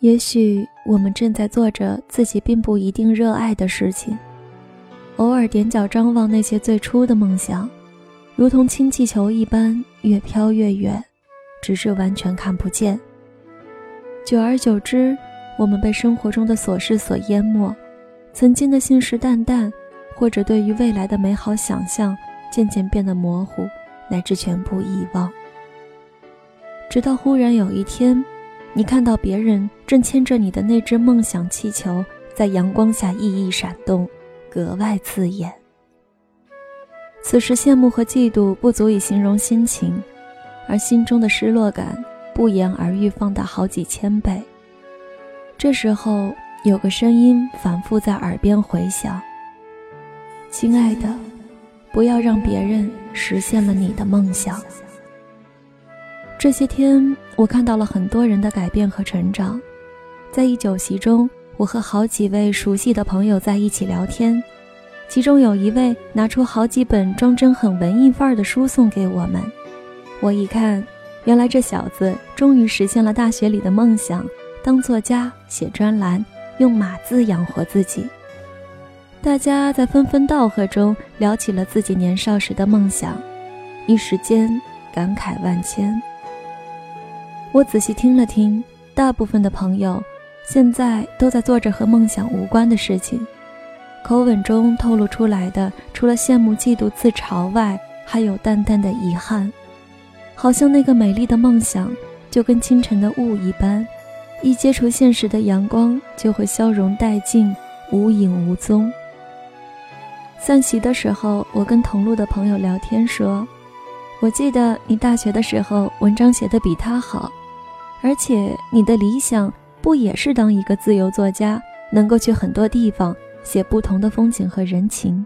也许我们正在做着自己并不一定热爱的事情，偶尔踮脚张望那些最初的梦想，如同氢气球一般越飘越远，直至完全看不见。久而久之，我们被生活中的琐事所淹没，曾经的信誓旦旦，或者对于未来的美好想象，渐渐变得模糊，乃至全部遗忘。直到忽然有一天。你看到别人正牵着你的那只梦想气球，在阳光下熠熠闪动，格外刺眼。此时羡慕和嫉妒不足以形容心情，而心中的失落感不言而喻，放大好几千倍。这时候有个声音反复在耳边回响：“亲爱的，不要让别人实现了你的梦想。”这些天，我看到了很多人的改变和成长。在一酒席中，我和好几位熟悉的朋友在一起聊天，其中有一位拿出好几本装帧很文艺范儿的书送给我们。我一看，原来这小子终于实现了大学里的梦想，当作家、写专栏，用码字养活自己。大家在纷纷道贺中聊起了自己年少时的梦想，一时间感慨万千。我仔细听了听，大部分的朋友现在都在做着和梦想无关的事情，口吻中透露出来的，除了羡慕、嫉妒、自嘲外，还有淡淡的遗憾，好像那个美丽的梦想就跟清晨的雾一般，一接触现实的阳光就会消融殆尽，无影无踪。散席的时候，我跟同路的朋友聊天说。我记得你大学的时候文章写的比他好，而且你的理想不也是当一个自由作家，能够去很多地方写不同的风景和人情？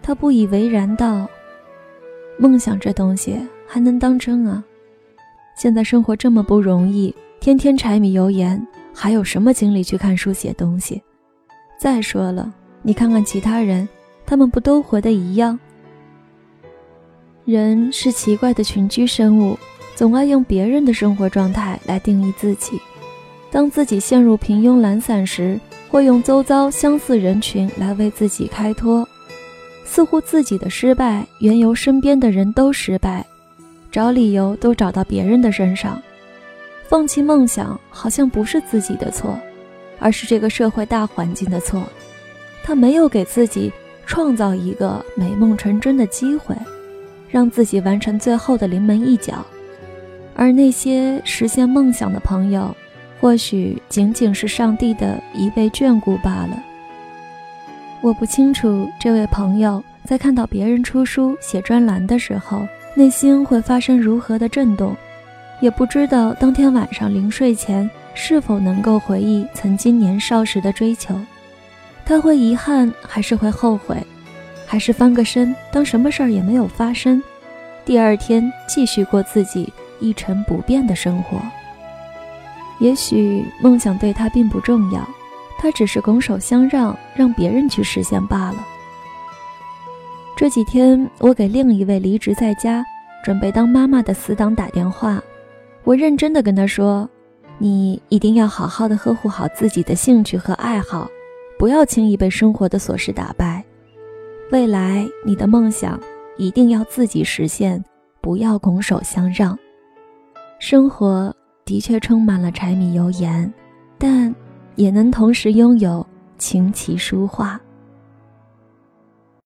他不以为然道：“梦想这东西还能当真啊？现在生活这么不容易，天天柴米油盐，还有什么精力去看书写东西？再说了，你看看其他人，他们不都活得一样？”人是奇怪的群居生物，总爱用别人的生活状态来定义自己。当自己陷入平庸懒散时，会用周遭相似人群来为自己开脱，似乎自己的失败缘由身边的人都失败，找理由都找到别人的身上。放弃梦想好像不是自己的错，而是这个社会大环境的错。他没有给自己创造一个美梦成真的机会。让自己完成最后的临门一脚，而那些实现梦想的朋友，或许仅仅是上帝的一位眷顾罢了。我不清楚这位朋友在看到别人出书写专栏的时候，内心会发生如何的震动，也不知道当天晚上临睡前是否能够回忆曾经年少时的追求，他会遗憾还是会后悔？还是翻个身，当什么事儿也没有发生，第二天继续过自己一成不变的生活。也许梦想对他并不重要，他只是拱手相让，让别人去实现罢了。这几天，我给另一位离职在家、准备当妈妈的死党打电话，我认真的跟他说：“你一定要好好的呵护好自己的兴趣和爱好，不要轻易被生活的琐事打败。”未来，你的梦想一定要自己实现，不要拱手相让。生活的确充满了柴米油盐，但也能同时拥有琴棋书画。